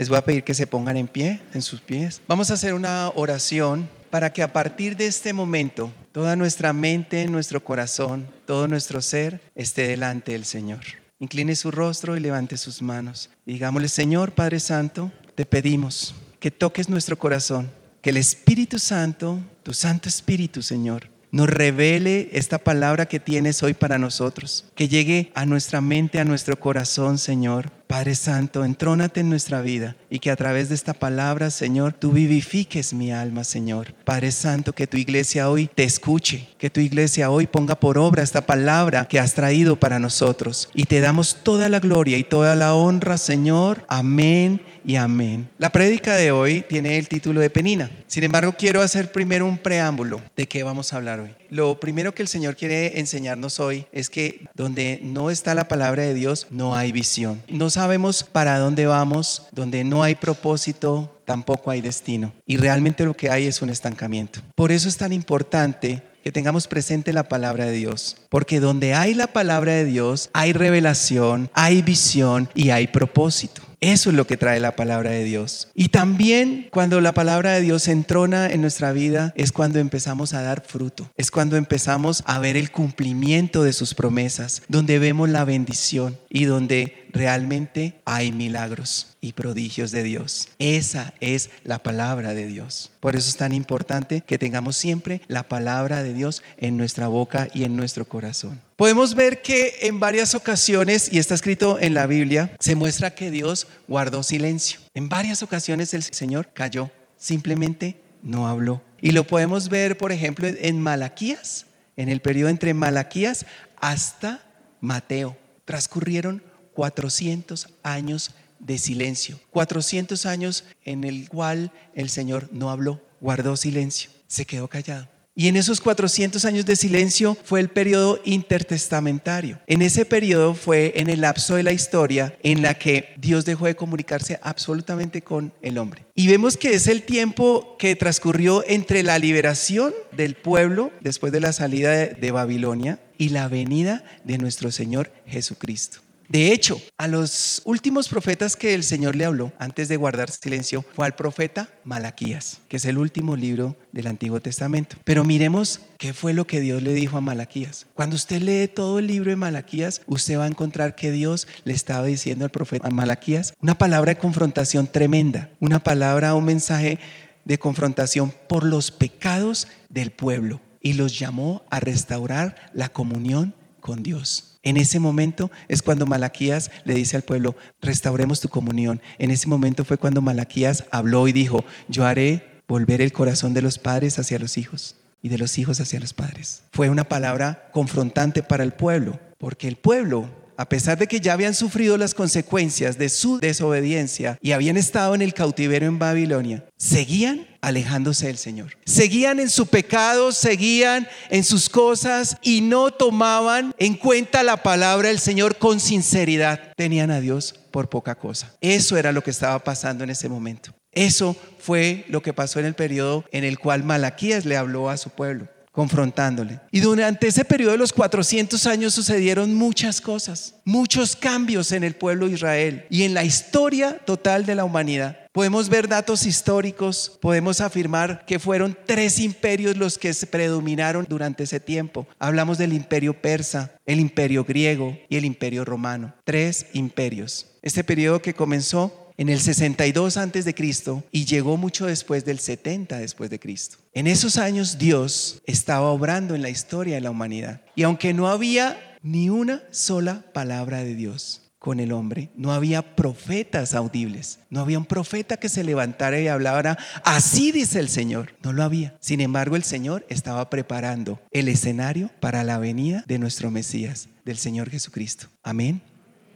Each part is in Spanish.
Les voy a pedir que se pongan en pie, en sus pies. Vamos a hacer una oración para que a partir de este momento toda nuestra mente, nuestro corazón, todo nuestro ser esté delante del Señor. Incline su rostro y levante sus manos. Digámosle, Señor Padre Santo, te pedimos que toques nuestro corazón, que el Espíritu Santo, tu Santo Espíritu, Señor, nos revele esta palabra que tienes hoy para nosotros, que llegue a nuestra mente, a nuestro corazón, Señor, Padre Santo, entrónate en nuestra vida y que a través de esta palabra, Señor, tú vivifiques mi alma, Señor. Padre Santo, que tu iglesia hoy te escuche, que tu iglesia hoy ponga por obra esta palabra que has traído para nosotros. Y te damos toda la gloria y toda la honra, Señor. Amén y amén. La prédica de hoy tiene el título de Penina. Sin embargo, quiero hacer primero un preámbulo de qué vamos a hablar hoy. Lo primero que el Señor quiere enseñarnos hoy es que donde no está la palabra de Dios, no hay visión. No sabemos para dónde vamos, donde no hay propósito, tampoco hay destino. Y realmente lo que hay es un estancamiento. Por eso es tan importante que tengamos presente la palabra de Dios. Porque donde hay la palabra de Dios, hay revelación, hay visión y hay propósito. Eso es lo que trae la palabra de Dios. Y también cuando la palabra de Dios entrona en nuestra vida es cuando empezamos a dar fruto, es cuando empezamos a ver el cumplimiento de sus promesas, donde vemos la bendición y donde realmente hay milagros y prodigios de Dios. Esa es la palabra de Dios. Por eso es tan importante que tengamos siempre la palabra de Dios en nuestra boca y en nuestro corazón. Podemos ver que en varias ocasiones, y está escrito en la Biblia, se muestra que Dios guardó silencio. En varias ocasiones el Señor cayó, simplemente no habló. Y lo podemos ver, por ejemplo, en Malaquías, en el periodo entre Malaquías hasta Mateo. Transcurrieron 400 años de silencio, 400 años en el cual el Señor no habló, guardó silencio, se quedó callado. Y en esos 400 años de silencio fue el periodo intertestamentario. En ese periodo fue en el lapso de la historia en la que Dios dejó de comunicarse absolutamente con el hombre. Y vemos que es el tiempo que transcurrió entre la liberación del pueblo después de la salida de, Babilonia y la venida de nuestro Señor Jesucristo. De hecho, a los últimos profetas que el Señor le habló antes de guardar silencio fue al profeta Malaquías, que es el último libro del Antiguo Testamento. Pero miremos qué fue lo que Dios le dijo a Malaquías. Cuando usted lee todo el libro de Malaquías, usted va a encontrar que Dios le estaba diciendo al profeta Malaquías una palabra de confrontación tremenda, una palabra, un mensaje de confrontación por los pecados del pueblo y los llamó a restaurar la comunión con Dios. En ese momento es cuando Malaquías le dice al pueblo, restauremos tu comunión. En ese momento fue cuando Malaquías habló y dijo, yo haré volver el corazón de los padres hacia los hijos y de los hijos hacia los padres. Fue una palabra confrontante para el pueblo, porque el pueblo a pesar de que ya habían sufrido las consecuencias de su desobediencia y habían estado en el cautiverio en Babilonia, seguían alejándose del Señor. Seguían en su pecado, seguían en sus cosas y no tomaban en cuenta la palabra del Señor con sinceridad. Tenían a Dios por poca cosa. Eso era lo que estaba pasando en ese momento. Eso fue lo que pasó en el periodo en el cual Malaquías le habló a su pueblo confrontándole. Y durante ese periodo de los 400 años sucedieron muchas cosas, muchos cambios en el pueblo de Israel y en la historia total de la humanidad. Podemos ver datos históricos, podemos afirmar que fueron tres imperios los que predominaron durante ese tiempo. Hablamos del imperio persa, el imperio griego y el imperio romano. Tres imperios. Este periodo que comenzó en el 62 antes de Cristo y llegó mucho después del 70 después de Cristo. En esos años Dios estaba obrando en la historia de la humanidad. Y aunque no había ni una sola palabra de Dios con el hombre, no había profetas audibles, no había un profeta que se levantara y hablara, así dice el Señor, no lo había. Sin embargo, el Señor estaba preparando el escenario para la venida de nuestro Mesías, del Señor Jesucristo. Amén.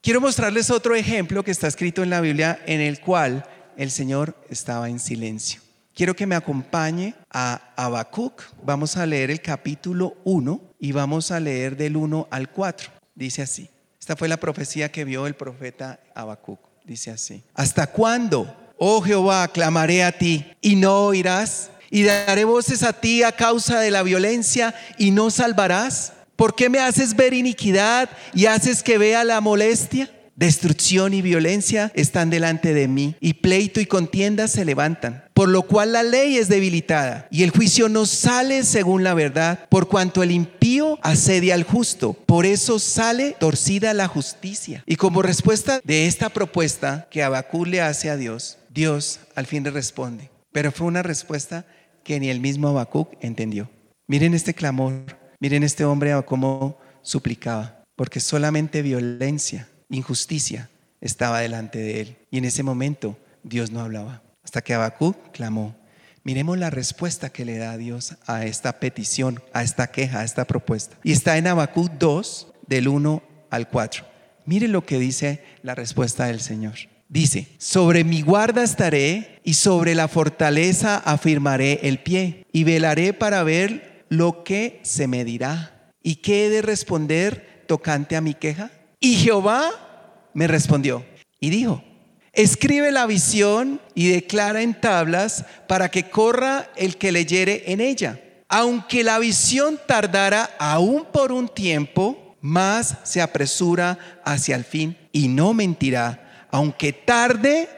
Quiero mostrarles otro ejemplo que está escrito en la Biblia en el cual el Señor estaba en silencio. Quiero que me acompañe a Habacuc. Vamos a leer el capítulo 1 y vamos a leer del 1 al 4. Dice así. Esta fue la profecía que vio el profeta Habacuc. Dice así. ¿Hasta cuándo, oh Jehová, clamaré a ti y no oirás? Y daré voces a ti a causa de la violencia y no salvarás. ¿Por qué me haces ver iniquidad y haces que vea la molestia? Destrucción y violencia están delante de mí, y pleito y contienda se levantan, por lo cual la ley es debilitada, y el juicio no sale según la verdad, por cuanto el impío asedia al justo, por eso sale torcida la justicia. Y como respuesta de esta propuesta que Abacú le hace a Dios, Dios al fin le responde, pero fue una respuesta que ni el mismo Habacuc entendió. Miren este clamor, miren este hombre cómo suplicaba, porque solamente violencia injusticia estaba delante de él. Y en ese momento Dios no hablaba. Hasta que Habacuc clamó. Miremos la respuesta que le da Dios a esta petición, a esta queja, a esta propuesta. Y está en Habacuc 2, del 1 al 4. Mire lo que dice la respuesta del Señor. Dice, sobre mi guarda estaré y sobre la fortaleza afirmaré el pie y velaré para ver lo que se me dirá. ¿Y qué he de responder tocante a mi queja? Y Jehová me respondió y dijo, escribe la visión y declara en tablas para que corra el que leyere en ella. Aunque la visión tardara aún por un tiempo, más se apresura hacia el fin y no mentirá. Aunque tarde,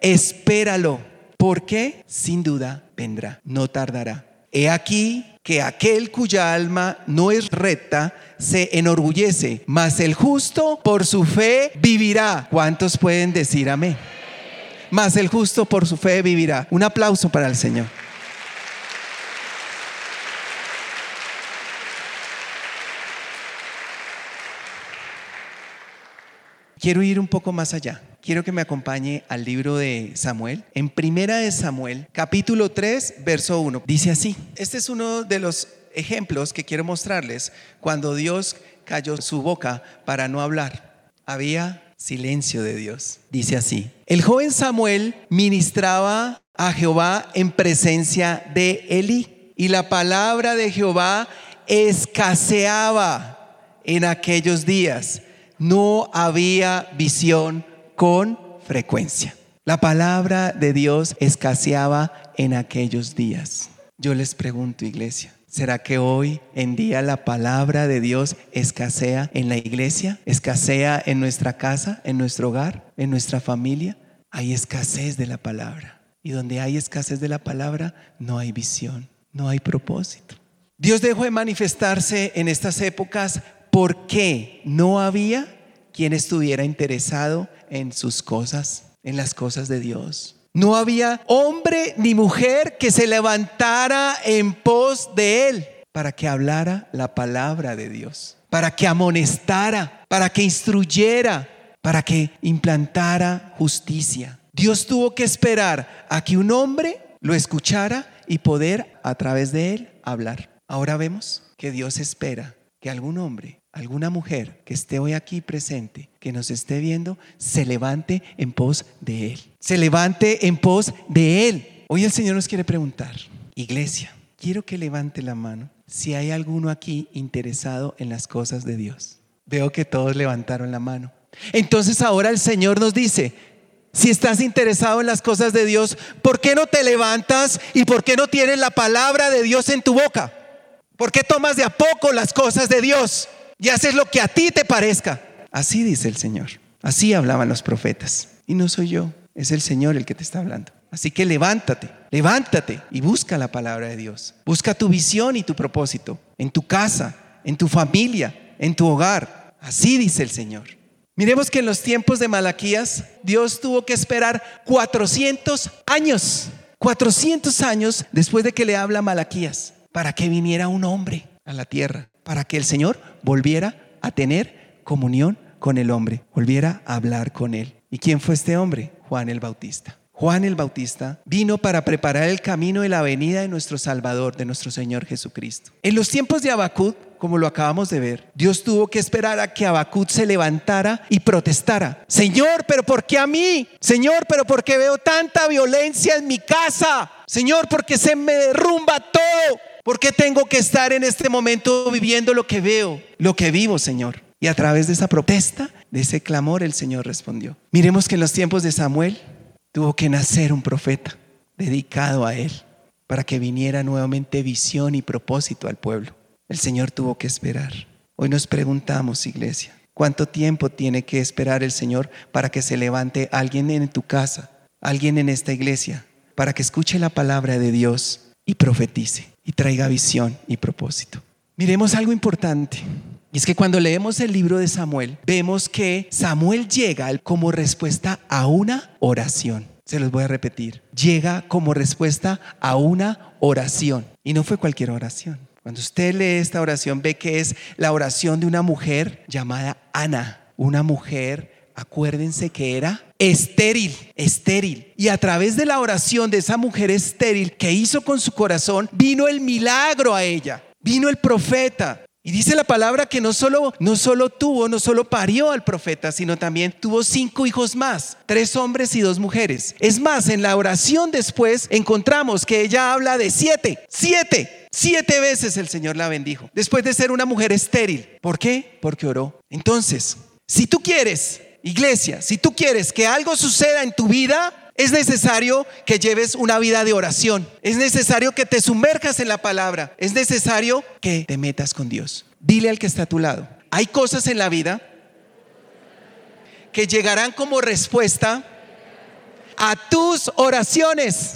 espéralo, porque sin duda vendrá, no tardará. He aquí que aquel cuya alma no es recta se enorgullece, mas el justo por su fe vivirá. ¿Cuántos pueden decir amén? Mas el justo por su fe vivirá. Un aplauso para el Señor. Quiero ir un poco más allá. Quiero que me acompañe al libro de Samuel. En Primera de Samuel, capítulo 3, verso 1. Dice así. Este es uno de los ejemplos que quiero mostrarles cuando Dios cayó su boca para no hablar. Había silencio de Dios. Dice así. El joven Samuel ministraba a Jehová en presencia de Eli y la palabra de Jehová escaseaba en aquellos días no había visión con frecuencia. La palabra de Dios escaseaba en aquellos días. Yo les pregunto, iglesia, ¿será que hoy en día la palabra de Dios escasea en la iglesia? ¿Escasea en nuestra casa, en nuestro hogar, en nuestra familia? Hay escasez de la palabra. Y donde hay escasez de la palabra, no hay visión, no hay propósito. Dios dejó de manifestarse en estas épocas porque no había quien estuviera interesado en sus cosas, en las cosas de Dios. No había hombre ni mujer que se levantara en pos de él para que hablara la palabra de Dios, para que amonestara, para que instruyera, para que implantara justicia. Dios tuvo que esperar a que un hombre lo escuchara y poder a través de él hablar. Ahora vemos que Dios espera que algún hombre alguna mujer que esté hoy aquí presente, que nos esté viendo, se levante en pos de Él. Se levante en pos de Él. Hoy el Señor nos quiere preguntar, iglesia, quiero que levante la mano si hay alguno aquí interesado en las cosas de Dios. Veo que todos levantaron la mano. Entonces ahora el Señor nos dice, si estás interesado en las cosas de Dios, ¿por qué no te levantas y por qué no tienes la palabra de Dios en tu boca? ¿Por qué tomas de a poco las cosas de Dios? Y haces lo que a ti te parezca. Así dice el Señor. Así hablaban los profetas. Y no soy yo, es el Señor el que te está hablando. Así que levántate, levántate y busca la palabra de Dios. Busca tu visión y tu propósito en tu casa, en tu familia, en tu hogar. Así dice el Señor. Miremos que en los tiempos de Malaquías Dios tuvo que esperar 400 años, 400 años después de que le habla Malaquías, para que viniera un hombre a la tierra para que el Señor volviera a tener comunión con el hombre, volviera a hablar con él. ¿Y quién fue este hombre? Juan el Bautista. Juan el Bautista vino para preparar el camino de la venida de nuestro Salvador, de nuestro Señor Jesucristo. En los tiempos de Abacut, como lo acabamos de ver, Dios tuvo que esperar a que Abacut se levantara y protestara. Señor, pero ¿por qué a mí? Señor, pero ¿por qué veo tanta violencia en mi casa? Señor, porque se me derrumba todo. ¿Por qué tengo que estar en este momento viviendo lo que veo, lo que vivo, Señor? Y a través de esa protesta, de ese clamor, el Señor respondió. Miremos que en los tiempos de Samuel tuvo que nacer un profeta dedicado a él para que viniera nuevamente visión y propósito al pueblo. El Señor tuvo que esperar. Hoy nos preguntamos, iglesia, ¿Cuánto tiempo tiene que esperar el Señor para que se levante alguien en tu casa, alguien en esta iglesia, para que escuche la palabra de Dios y profetice y traiga visión y propósito? Miremos algo importante. Y es que cuando leemos el libro de Samuel, vemos que Samuel llega como respuesta a una oración. Se los voy a repetir. Llega como respuesta a una oración. Y no fue cualquier oración. Cuando usted lee esta oración, ve que es la oración de una mujer llamada Ana. Una mujer, acuérdense que era estéril, estéril. Y a través de la oración de esa mujer estéril que hizo con su corazón, vino el milagro a ella. Vino el profeta, y dice la palabra que no solo, no solo tuvo, no solo parió al profeta, sino también tuvo cinco hijos más, tres hombres y dos mujeres. Es más, en la oración después encontramos que ella habla de siete, siete, siete veces el Señor la bendijo, después de ser una mujer estéril. ¿Por qué? Porque oró. Entonces, si tú quieres, iglesia, si tú quieres que algo suceda en tu vida, es necesario que lleves una vida de oración. Es necesario que te sumerjas en la palabra. Es necesario que te metas con Dios. Dile al que está a tu lado. Hay cosas en la vida que llegarán como respuesta a tus oraciones.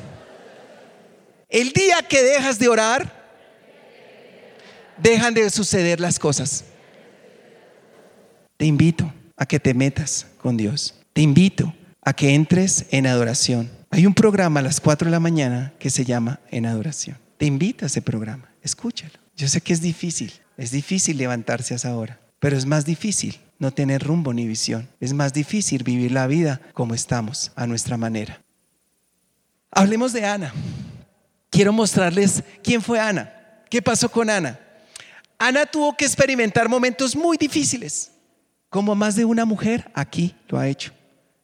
El día que dejas de orar, dejan de suceder las cosas. Te invito a que te metas con Dios. Te invito a que entres en adoración. Hay un programa a las 4 de la mañana que se llama En Adoración. Te invita a ese programa, escúchalo. Yo sé que es difícil, es difícil levantarse a esa hora, pero es más difícil no tener rumbo ni visión. Es más difícil vivir la vida como estamos, a nuestra manera. Hablemos de Ana. Quiero mostrarles quién fue Ana, qué pasó con Ana. Ana tuvo que experimentar momentos muy difíciles, como más de una mujer aquí lo ha hecho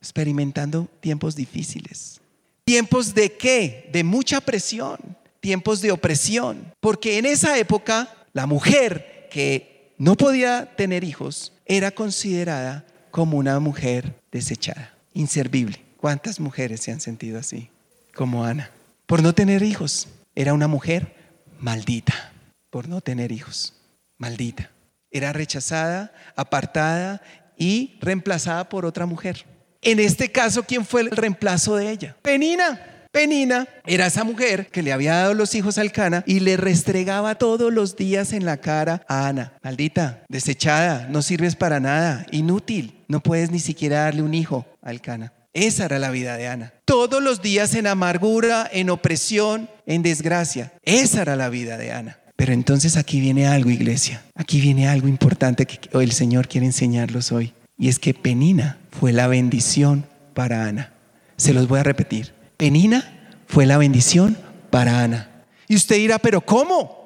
experimentando tiempos difíciles. ¿Tiempos de qué? De mucha presión, tiempos de opresión. Porque en esa época la mujer que no podía tener hijos era considerada como una mujer desechada, inservible. ¿Cuántas mujeres se han sentido así? Como Ana. Por no tener hijos. Era una mujer maldita. Por no tener hijos. Maldita. Era rechazada, apartada y reemplazada por otra mujer. En este caso, ¿quién fue el reemplazo de ella? Penina. Penina era esa mujer que le había dado los hijos al Cana y le restregaba todos los días en la cara a Ana. Maldita, desechada, no sirves para nada, inútil, no puedes ni siquiera darle un hijo al Cana. Esa era la vida de Ana. Todos los días en amargura, en opresión, en desgracia. Esa era la vida de Ana. Pero entonces aquí viene algo, iglesia. Aquí viene algo importante que el Señor quiere enseñarlos hoy. Y es que Penina fue la bendición para Ana. Se los voy a repetir. Penina fue la bendición para Ana. Y usted dirá, pero ¿cómo?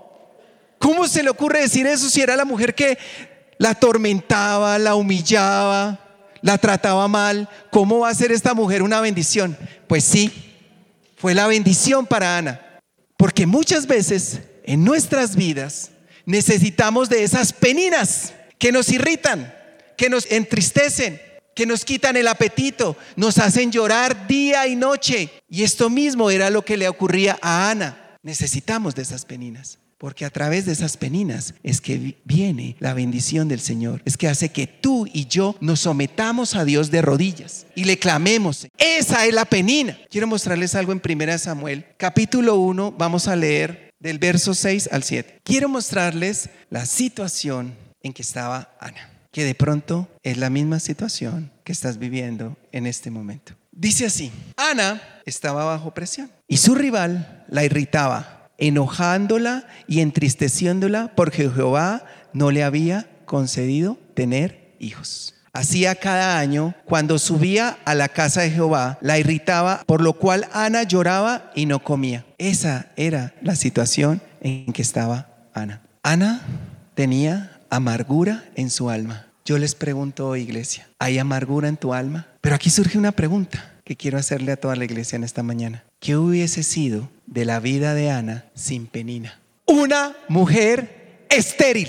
¿Cómo se le ocurre decir eso si era la mujer que la atormentaba, la humillaba, la trataba mal? ¿Cómo va a ser esta mujer una bendición? Pues sí, fue la bendición para Ana. Porque muchas veces en nuestras vidas necesitamos de esas peninas que nos irritan, que nos entristecen, que nos quitan el apetito, nos hacen llorar día y noche. Y esto mismo era lo que le ocurría a Ana. Necesitamos de esas peninas. Porque a través de esas peninas es que viene la bendición del Señor. Es que hace que tú y yo nos sometamos a Dios de rodillas y le clamemos. Esa es la penina. Quiero mostrarles algo en 1 Samuel, capítulo 1. Vamos a leer del verso 6 al 7. Quiero mostrarles la situación en que estaba Ana que de pronto es la misma situación que estás viviendo en este momento. Dice así, Ana estaba bajo presión y su rival la irritaba, enojándola y entristeciéndola porque Jehová no le había concedido tener hijos. Hacía cada año, cuando subía a la casa de Jehová, la irritaba, por lo cual Ana lloraba y no comía. Esa era la situación en que estaba Ana. Ana tenía amargura en su alma. Yo les pregunto iglesia, ¿hay amargura en tu alma? Pero aquí surge una pregunta que quiero hacerle a toda la iglesia en esta mañana. ¿Qué hubiese sido de la vida de Ana sin Penina? Una mujer estéril,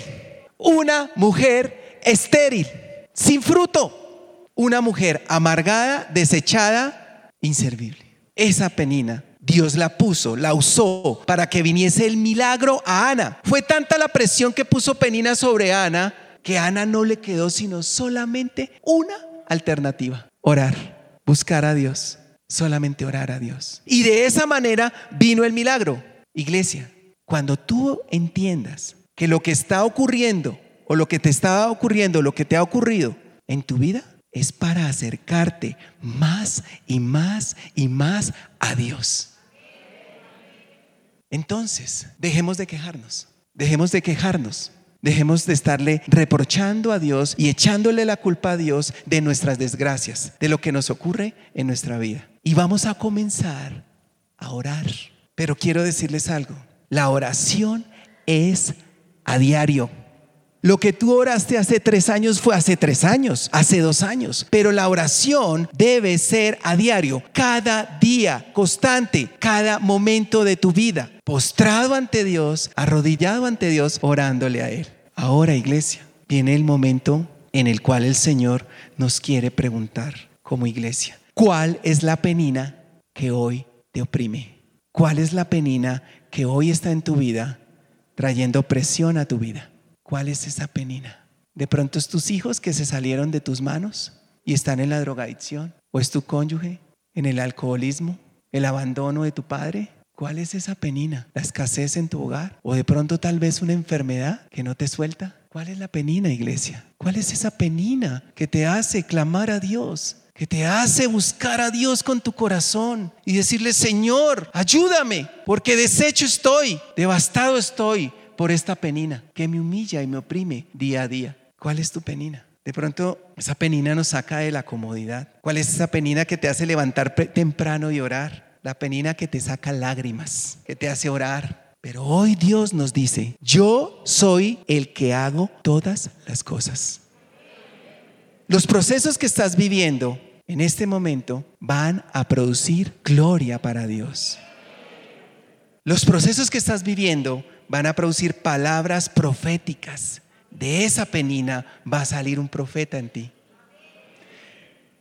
una mujer estéril, sin fruto, una mujer amargada, desechada, inservible. Esa Penina Dios la puso, la usó para que viniese el milagro a Ana. Fue tanta la presión que puso Penina sobre Ana que a Ana no le quedó sino solamente una alternativa, orar, buscar a Dios, solamente orar a Dios. Y de esa manera vino el milagro. Iglesia, cuando tú entiendas que lo que está ocurriendo o lo que te estaba ocurriendo, lo que te ha ocurrido en tu vida, es para acercarte más y más y más a Dios. Entonces, dejemos de quejarnos, dejemos de quejarnos, dejemos de estarle reprochando a Dios y echándole la culpa a Dios de nuestras desgracias, de lo que nos ocurre en nuestra vida. Y vamos a comenzar a orar. Pero quiero decirles algo, la oración es a diario. Lo que tú oraste hace tres años fue hace tres años, hace dos años. Pero la oración debe ser a diario, cada día, constante, cada momento de tu vida. Postrado ante Dios, arrodillado ante Dios, orándole a Él. Ahora, iglesia, viene el momento en el cual el Señor nos quiere preguntar como iglesia, ¿cuál es la penina que hoy te oprime? ¿Cuál es la penina que hoy está en tu vida trayendo presión a tu vida? ¿Cuál es esa penina? De pronto es tus hijos que se salieron de tus manos y están en la drogadicción. ¿O es tu cónyuge en el alcoholismo? ¿El abandono de tu padre? ¿Cuál es esa penina? ¿La escasez en tu hogar? ¿O de pronto tal vez una enfermedad que no te suelta? ¿Cuál es la penina, iglesia? ¿Cuál es esa penina que te hace clamar a Dios? Que te hace buscar a Dios con tu corazón y decirle, Señor, ayúdame, porque deshecho estoy, devastado estoy, por esta penina que me humilla y me oprime día a día. ¿Cuál es tu penina? De pronto esa penina nos saca de la comodidad. ¿Cuál es esa penina que te hace levantar temprano y orar? La penina que te saca lágrimas, que te hace orar. Pero hoy Dios nos dice, yo soy el que hago todas las cosas. Los procesos que estás viviendo en este momento van a producir gloria para Dios. Los procesos que estás viviendo van a producir palabras proféticas. De esa penina va a salir un profeta en ti.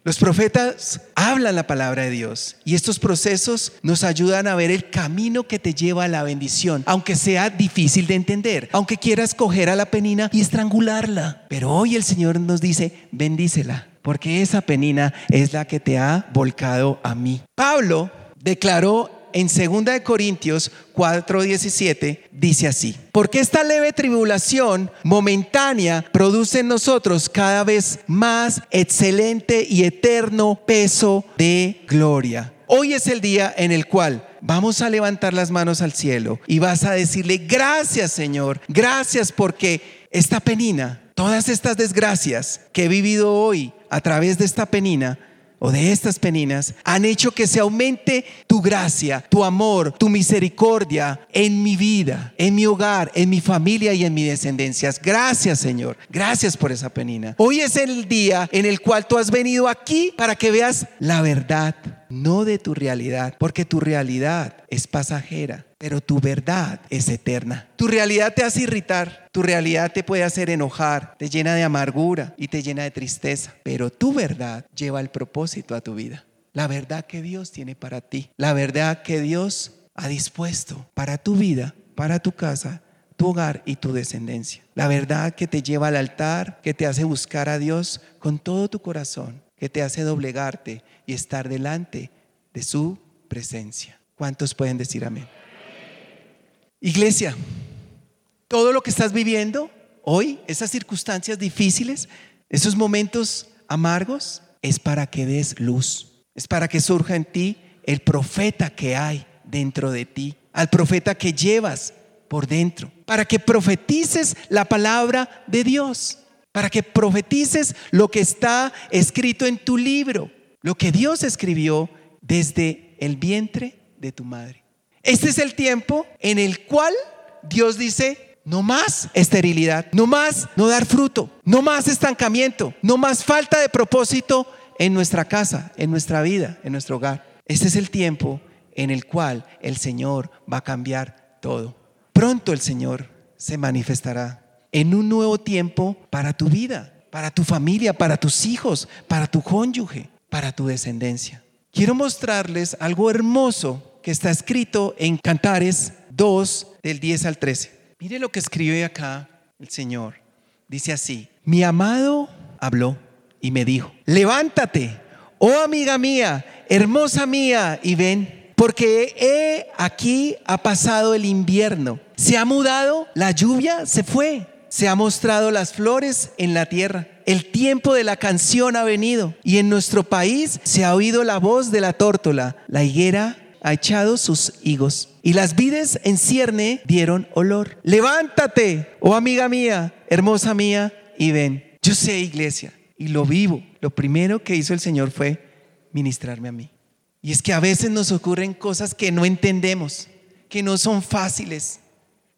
Los profetas hablan la palabra de Dios y estos procesos nos ayudan a ver el camino que te lleva a la bendición, aunque sea difícil de entender, aunque quieras coger a la penina y estrangularla. Pero hoy el Señor nos dice, bendícela, porque esa penina es la que te ha volcado a mí. Pablo declaró en 2 Corintios 4:17 dice así, porque esta leve tribulación momentánea produce en nosotros cada vez más excelente y eterno peso de gloria. Hoy es el día en el cual vamos a levantar las manos al cielo y vas a decirle, gracias Señor, gracias porque esta penina, todas estas desgracias que he vivido hoy a través de esta penina, o de estas peninas han hecho que se aumente tu gracia, tu amor, tu misericordia en mi vida, en mi hogar, en mi familia y en mis descendencias. Gracias Señor, gracias por esa penina. Hoy es el día en el cual tú has venido aquí para que veas la verdad, no de tu realidad, porque tu realidad es pasajera pero tu verdad es eterna. Tu realidad te hace irritar, tu realidad te puede hacer enojar, te llena de amargura y te llena de tristeza, pero tu verdad lleva el propósito a tu vida. La verdad que Dios tiene para ti, la verdad que Dios ha dispuesto para tu vida, para tu casa, tu hogar y tu descendencia. La verdad que te lleva al altar, que te hace buscar a Dios con todo tu corazón, que te hace doblegarte y estar delante de su presencia. ¿Cuántos pueden decir amén? Iglesia, todo lo que estás viviendo hoy, esas circunstancias difíciles, esos momentos amargos, es para que des luz, es para que surja en ti el profeta que hay dentro de ti, al profeta que llevas por dentro, para que profetices la palabra de Dios, para que profetices lo que está escrito en tu libro, lo que Dios escribió desde el vientre de tu madre. Este es el tiempo en el cual Dios dice, no más esterilidad, no más no dar fruto, no más estancamiento, no más falta de propósito en nuestra casa, en nuestra vida, en nuestro hogar. Este es el tiempo en el cual el Señor va a cambiar todo. Pronto el Señor se manifestará en un nuevo tiempo para tu vida, para tu familia, para tus hijos, para tu cónyuge, para tu descendencia. Quiero mostrarles algo hermoso que está escrito en Cantares 2 del 10 al 13. Mire lo que escribe acá el Señor. Dice así, mi amado habló y me dijo, levántate, oh amiga mía, hermosa mía, y ven, porque he aquí ha pasado el invierno, se ha mudado, la lluvia se fue, se ha mostrado las flores en la tierra. El tiempo de la canción ha venido y en nuestro país se ha oído la voz de la tórtola. La higuera ha echado sus higos y las vides en cierne dieron olor. Levántate, oh amiga mía, hermosa mía, y ven. Yo sé, iglesia, y lo vivo. Lo primero que hizo el Señor fue ministrarme a mí. Y es que a veces nos ocurren cosas que no entendemos, que no son fáciles,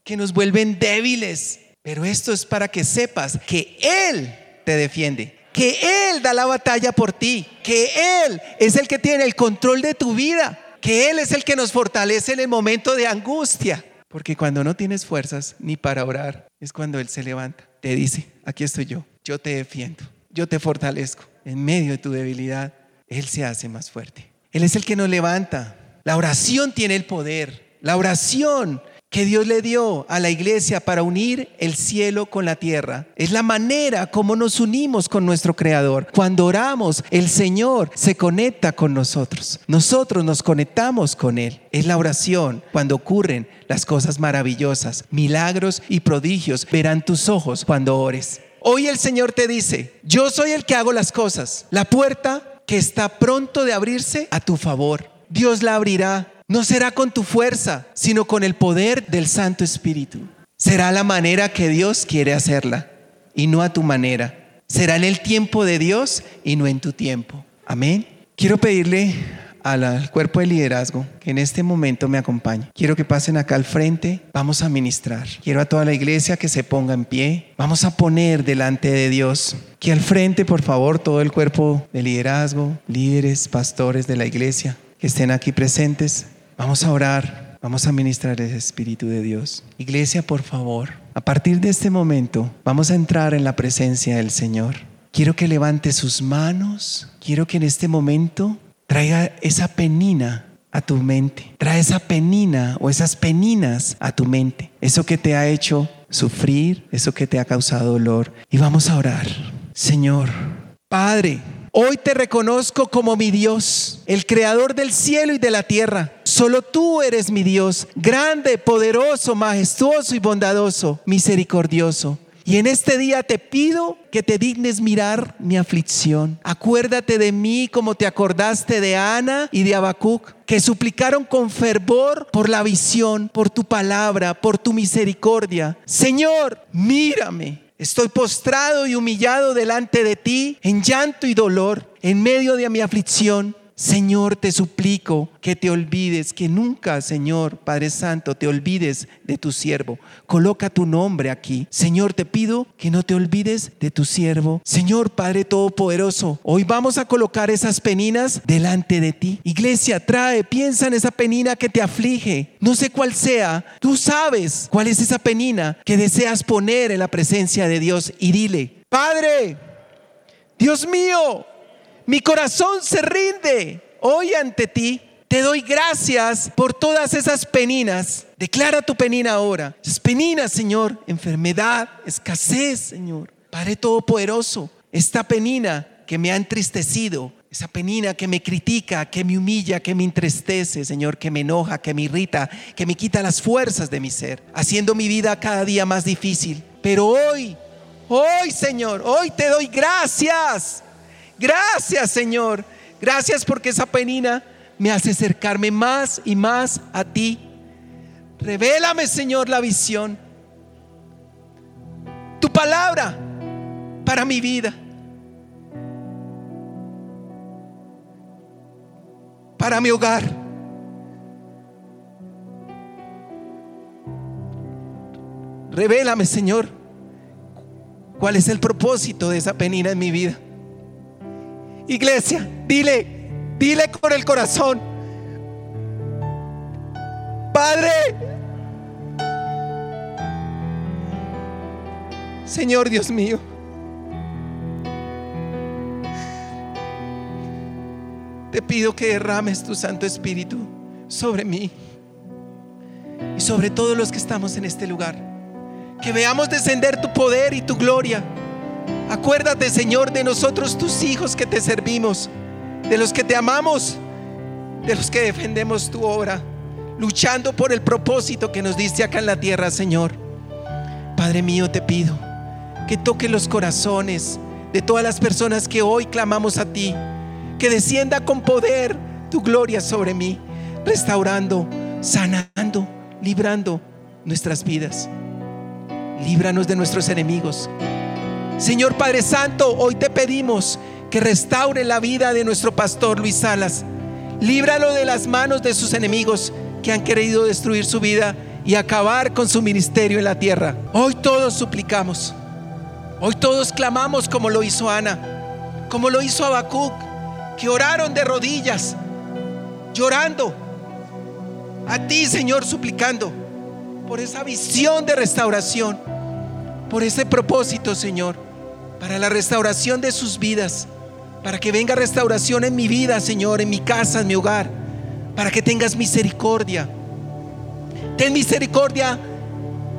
que nos vuelven débiles. Pero esto es para que sepas que Él te defiende, que Él da la batalla por ti, que Él es el que tiene el control de tu vida, que Él es el que nos fortalece en el momento de angustia. Porque cuando no tienes fuerzas ni para orar, es cuando Él se levanta, te dice, aquí estoy yo, yo te defiendo, yo te fortalezco. En medio de tu debilidad, Él se hace más fuerte. Él es el que nos levanta. La oración tiene el poder. La oración que Dios le dio a la iglesia para unir el cielo con la tierra. Es la manera como nos unimos con nuestro Creador. Cuando oramos, el Señor se conecta con nosotros. Nosotros nos conectamos con Él. Es la oración cuando ocurren las cosas maravillosas. Milagros y prodigios verán tus ojos cuando ores. Hoy el Señor te dice, yo soy el que hago las cosas. La puerta que está pronto de abrirse a tu favor. Dios la abrirá no será con tu fuerza, sino con el poder del Santo Espíritu. Será la manera que Dios quiere hacerla y no a tu manera. Será en el tiempo de Dios y no en tu tiempo. Amén. Quiero pedirle al cuerpo de liderazgo que en este momento me acompañe. Quiero que pasen acá al frente, vamos a ministrar. Quiero a toda la iglesia que se ponga en pie. Vamos a poner delante de Dios. Que al frente, por favor, todo el cuerpo de liderazgo, líderes, pastores de la iglesia que estén aquí presentes. Vamos a orar, vamos a ministrar el Espíritu de Dios. Iglesia, por favor, a partir de este momento vamos a entrar en la presencia del Señor. Quiero que levante sus manos, quiero que en este momento traiga esa penina a tu mente. Trae esa penina o esas peninas a tu mente. Eso que te ha hecho sufrir, eso que te ha causado dolor. Y vamos a orar. Señor, Padre, Hoy te reconozco como mi Dios, el creador del cielo y de la tierra. Solo tú eres mi Dios, grande, poderoso, majestuoso y bondadoso, misericordioso. Y en este día te pido que te dignes mirar mi aflicción. Acuérdate de mí como te acordaste de Ana y de Habacuc, que suplicaron con fervor por la visión, por tu palabra, por tu misericordia. Señor, mírame Estoy postrado y humillado delante de ti en llanto y dolor, en medio de mi aflicción. Señor, te suplico que te olvides, que nunca, Señor, Padre Santo, te olvides de tu siervo. Coloca tu nombre aquí. Señor, te pido que no te olvides de tu siervo. Señor, Padre Todopoderoso, hoy vamos a colocar esas peninas delante de ti. Iglesia, trae, piensa en esa penina que te aflige. No sé cuál sea. Tú sabes cuál es esa penina que deseas poner en la presencia de Dios y dile, Padre, Dios mío, mi corazón se rinde hoy ante ti. Te doy gracias por todas esas peninas. Declara tu penina ahora. Es peninas, Señor. Enfermedad, escasez, Señor. Padre Todopoderoso. Esta penina que me ha entristecido. Esa penina que me critica, que me humilla, que me entristece, Señor, que me enoja, que me irrita, que me quita las fuerzas de mi ser, haciendo mi vida cada día más difícil. Pero hoy, hoy, Señor, hoy te doy gracias Gracias, Señor. Gracias porque esa penina me hace acercarme más y más a ti. Revélame, Señor, la visión. Tu palabra para mi vida. Para mi hogar. Revélame, Señor, cuál es el propósito de esa penina en mi vida. Iglesia, dile, dile con el corazón, Padre, Señor Dios mío, te pido que derrames tu Santo Espíritu sobre mí y sobre todos los que estamos en este lugar. Que veamos descender tu poder y tu gloria. Acuérdate, Señor, de nosotros, tus hijos que te servimos, de los que te amamos, de los que defendemos tu obra, luchando por el propósito que nos diste acá en la tierra, Señor. Padre mío, te pido que toque los corazones de todas las personas que hoy clamamos a ti, que descienda con poder tu gloria sobre mí, restaurando, sanando, librando nuestras vidas. Líbranos de nuestros enemigos. Señor Padre Santo, hoy te pedimos que restaure la vida de nuestro pastor Luis Salas. Líbralo de las manos de sus enemigos que han querido destruir su vida y acabar con su ministerio en la tierra. Hoy todos suplicamos. Hoy todos clamamos como lo hizo Ana, como lo hizo Habacuc, que oraron de rodillas, llorando a ti, Señor, suplicando por esa visión de restauración, por ese propósito, Señor, para la restauración de sus vidas, para que venga restauración en mi vida, Señor, en mi casa, en mi hogar, para que tengas misericordia. Ten misericordia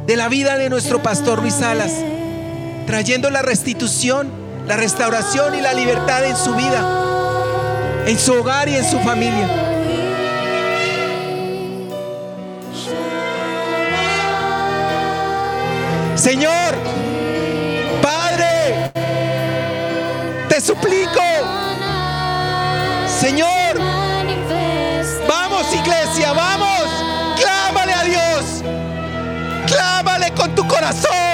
de la vida de nuestro pastor Luis Salas, trayendo la restitución, la restauración y la libertad en su vida, en su hogar y en su familia. Señor, suplico, Señor, vamos iglesia, vamos, clámale a Dios, clámale con tu corazón.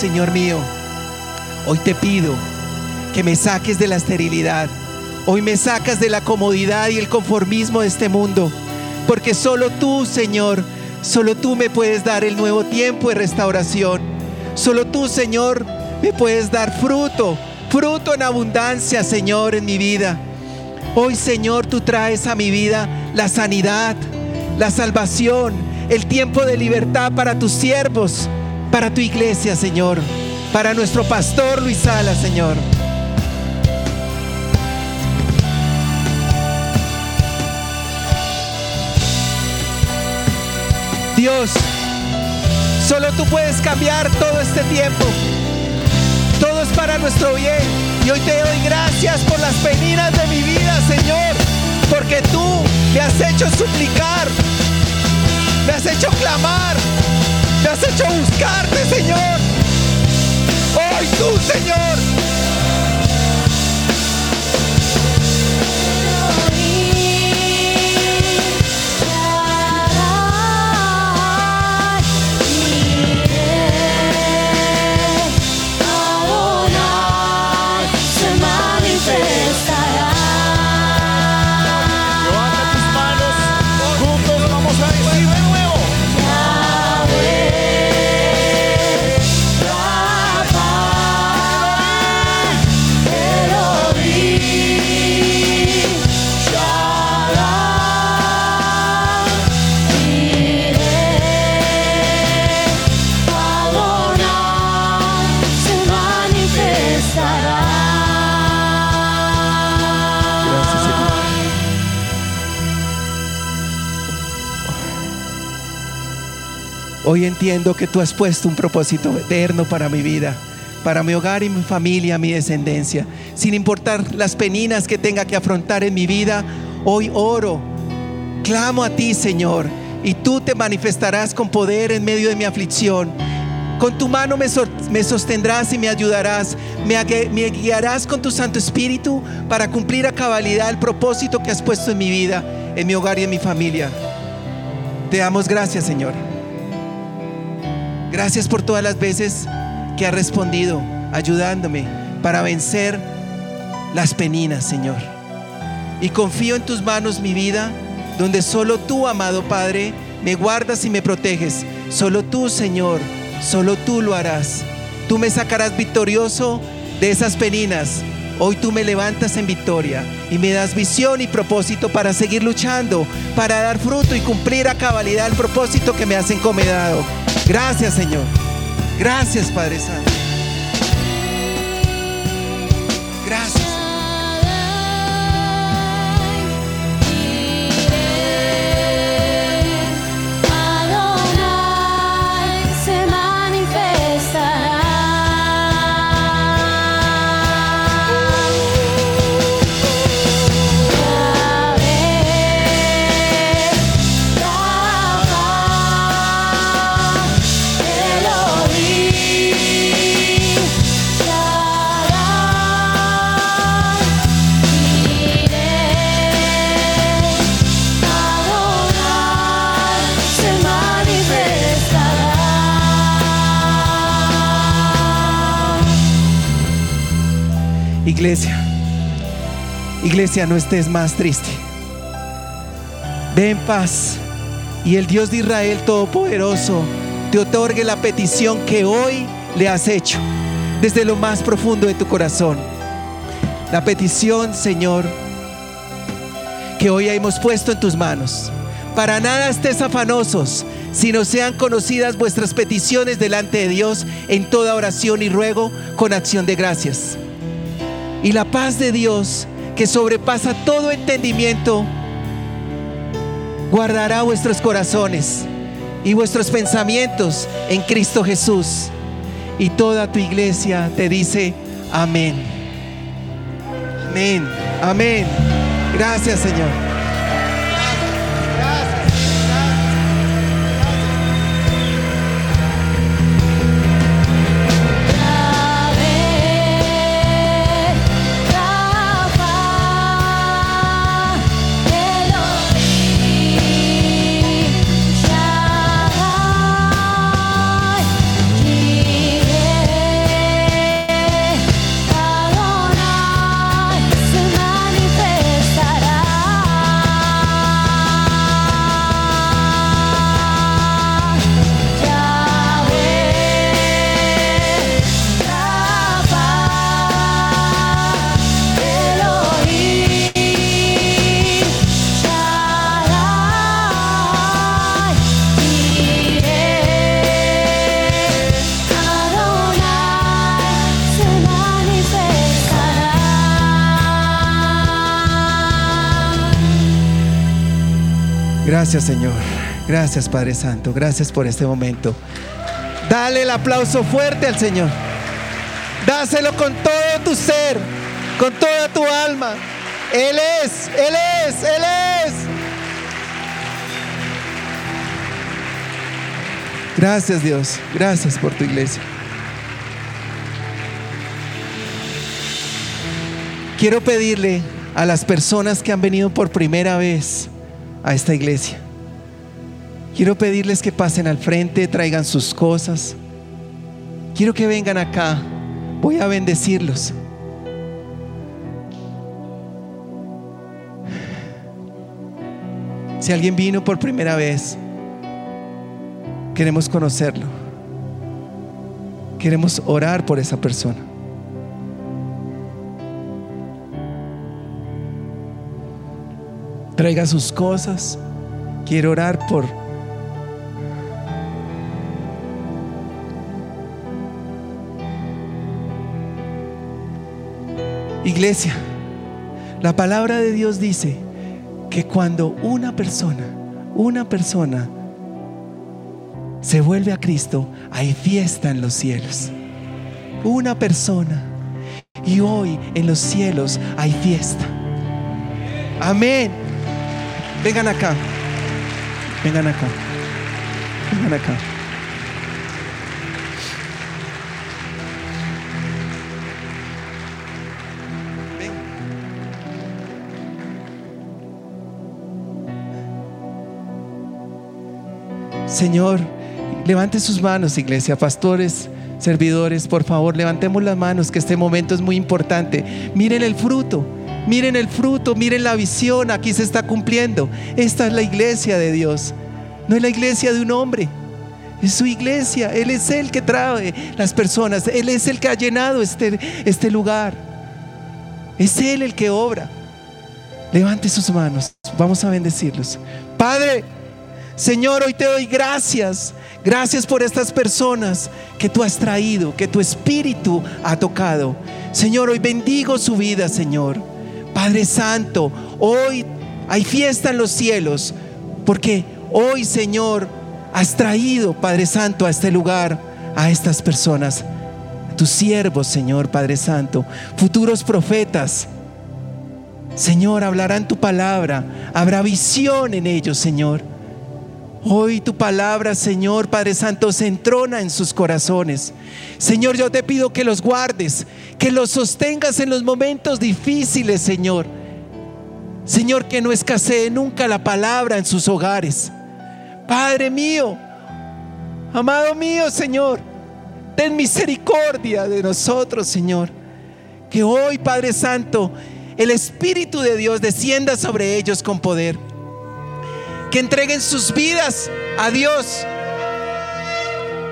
Señor mío, hoy te pido que me saques de la esterilidad. Hoy me sacas de la comodidad y el conformismo de este mundo. Porque solo tú, Señor, solo tú me puedes dar el nuevo tiempo de restauración. Solo tú, Señor, me puedes dar fruto, fruto en abundancia, Señor, en mi vida. Hoy, Señor, tú traes a mi vida la sanidad, la salvación, el tiempo de libertad para tus siervos para tu iglesia, Señor, para nuestro pastor Luis Sala, Señor. Dios, solo tú puedes cambiar todo este tiempo. Todo es para nuestro bien. Y hoy te doy gracias por las peninas de mi vida, Señor. Porque tú me has hecho suplicar. Me has hecho clamar. Me has hecho buscarte, Señor. Hoy tú, Señor. Hoy entiendo que tú has puesto un propósito eterno para mi vida, para mi hogar y mi familia, mi descendencia. Sin importar las peninas que tenga que afrontar en mi vida, hoy oro, clamo a ti, Señor, y tú te manifestarás con poder en medio de mi aflicción. Con tu mano me, sostendrás y me ayudarás. Me, me guiarás con tu Santo Espíritu para cumplir a cabalidad el propósito que has puesto en mi vida, en mi hogar y en mi familia. Te damos gracias, Señor. Gracias por todas las veces que ha respondido, ayudándome para vencer las peninas, Señor. Y confío en tus manos mi vida, donde solo tú, amado Padre, me guardas y me proteges. Solo tú, Señor, solo tú lo harás. tú me sacarás victorioso de esas peninas. Hoy tú me levantas en victoria y me das visión y propósito para seguir luchando, para dar fruto y cumplir a cabalidad el propósito que me has encomendado. Gracias Señor. Gracias Padre Santo. Gracias. Iglesia, iglesia, no estés más triste. Ve en paz y el Dios de Israel Todopoderoso te otorgue la petición que hoy le has hecho desde lo más profundo de tu corazón. La petición, Señor, que hoy hemos puesto en tus manos. Para nada estés afanosos, sino sean conocidas vuestras peticiones delante de Dios en toda oración y ruego con acción de gracias. Y la paz de Dios, que sobrepasa todo entendimiento, guardará vuestros corazones y vuestros pensamientos en Cristo Jesús. Y toda tu iglesia te dice amén. Amén. Amén. Gracias, Señor. Gracias, Señor. Gracias, Padre Santo. Gracias por este momento. Dale el aplauso fuerte al Señor. Dáselo con todo tu ser, con toda tu alma. Él es, Él es, Él es. Gracias, Dios. Gracias por tu iglesia. Quiero pedirle a las personas que han venido por primera vez a esta iglesia. Quiero pedirles que pasen al frente, traigan sus cosas. Quiero que vengan acá. Voy a bendecirlos. Si alguien vino por primera vez, queremos conocerlo. Queremos orar por esa persona. Traiga sus cosas. Quiero orar por Iglesia, la palabra de Dios dice que cuando una persona, una persona se vuelve a Cristo, hay fiesta en los cielos. Una persona. Y hoy en los cielos hay fiesta. Amén. Vengan acá. Vengan acá. Vengan acá. Señor, levante sus manos, iglesia, pastores, servidores, por favor, levantemos las manos, que este momento es muy importante. Miren el fruto, miren el fruto, miren la visión, aquí se está cumpliendo. Esta es la iglesia de Dios, no es la iglesia de un hombre, Es su iglesia. Él es el que trae las personas. Él es el que ha llenado este, este lugar. Es Él el que obra. Levante sus manos. Vamos a bendecirlos. Padre, Señor, hoy te doy gracias. Gracias por estas personas que tú has traído, que tu espíritu ha tocado. Señor, hoy bendigo su vida, Señor. Padre Santo, hoy hay fiesta en los cielos, porque hoy, Señor, has traído, Padre Santo, a este lugar, a estas personas, a tus siervos, Señor, Padre Santo, futuros profetas. Señor, hablarán tu palabra, habrá visión en ellos, Señor. Hoy tu palabra, Señor Padre Santo, se entrona en sus corazones. Señor, yo te pido que los guardes, que los sostengas en los momentos difíciles, Señor. Señor, que no escasee nunca la palabra en sus hogares. Padre mío, amado mío, Señor, ten misericordia de nosotros, Señor. Que hoy, Padre Santo, el Espíritu de Dios descienda sobre ellos con poder que entreguen sus vidas a Dios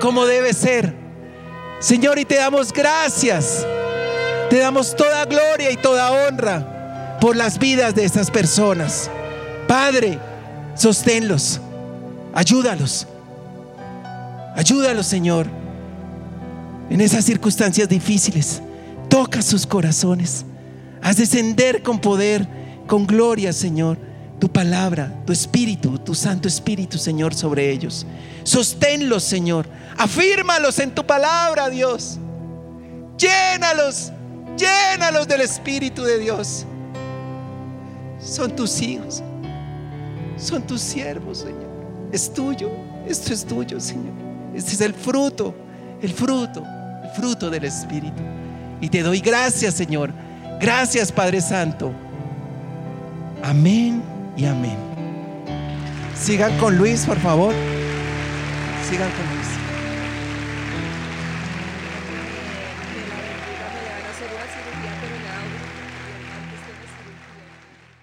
como debe ser. Señor, y te damos gracias. Te damos toda gloria y toda honra por las vidas de estas personas. Padre, sosténlos, ayúdalos. Ayúdalos, Señor, en esas circunstancias difíciles. Toca sus corazones. Haz descender con poder, con gloria, Señor tu palabra, tu espíritu, tu Santo Espíritu, Señor, sobre ellos. Sosténlos, Señor. Afírmalos en tu palabra, Dios. Llénalos, llénalos del Espíritu de Dios. Son tus hijos, son tus siervos, Señor. Es tuyo, esto es tuyo, Señor. Este es el fruto, el fruto, el fruto del Espíritu. Y te doy gracias, Señor. Gracias, Padre Santo. Amén y amén. Sigan con Luis, por favor. Sigan con Luis.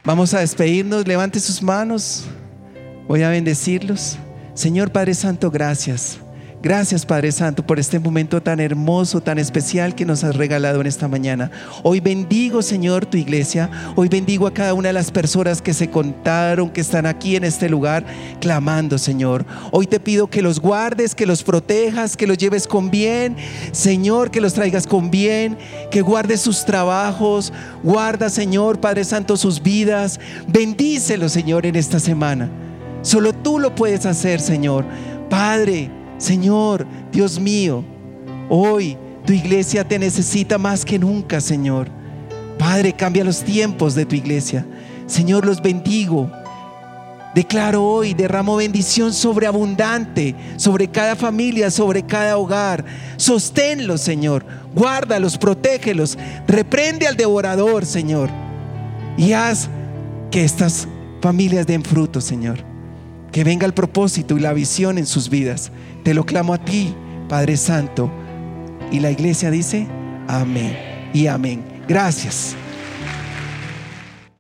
Vamos a despedirnos. Levante sus manos. Voy a bendecirlos. Señor Padre Santo, gracias. Gracias Padre Santo por este momento tan hermoso, tan especial que nos has regalado en esta mañana. Hoy bendigo Señor tu iglesia, hoy bendigo a cada una de las personas que se contaron, que están aquí en este lugar clamando Señor. Hoy te pido que los guardes, que los protejas, que los lleves con bien, Señor, que los traigas con bien, que guardes sus trabajos, guarda Señor Padre Santo sus vidas, bendícelos Señor en esta semana. Solo tú lo puedes hacer Señor. Padre, Señor, Dios mío, hoy tu iglesia te necesita más que nunca, Señor. Padre, cambia los tiempos de tu iglesia. Señor, los bendigo. Declaro hoy, derramo bendición sobreabundante sobre cada familia, sobre cada hogar. Sosténlos, Señor. Guárdalos, protégelos. Reprende al devorador, Señor. Y haz que estas familias den fruto, Señor. Que venga el propósito y la visión en sus vidas. Te lo clamo a ti, Padre Santo. Y la iglesia dice, amén y amén. Gracias.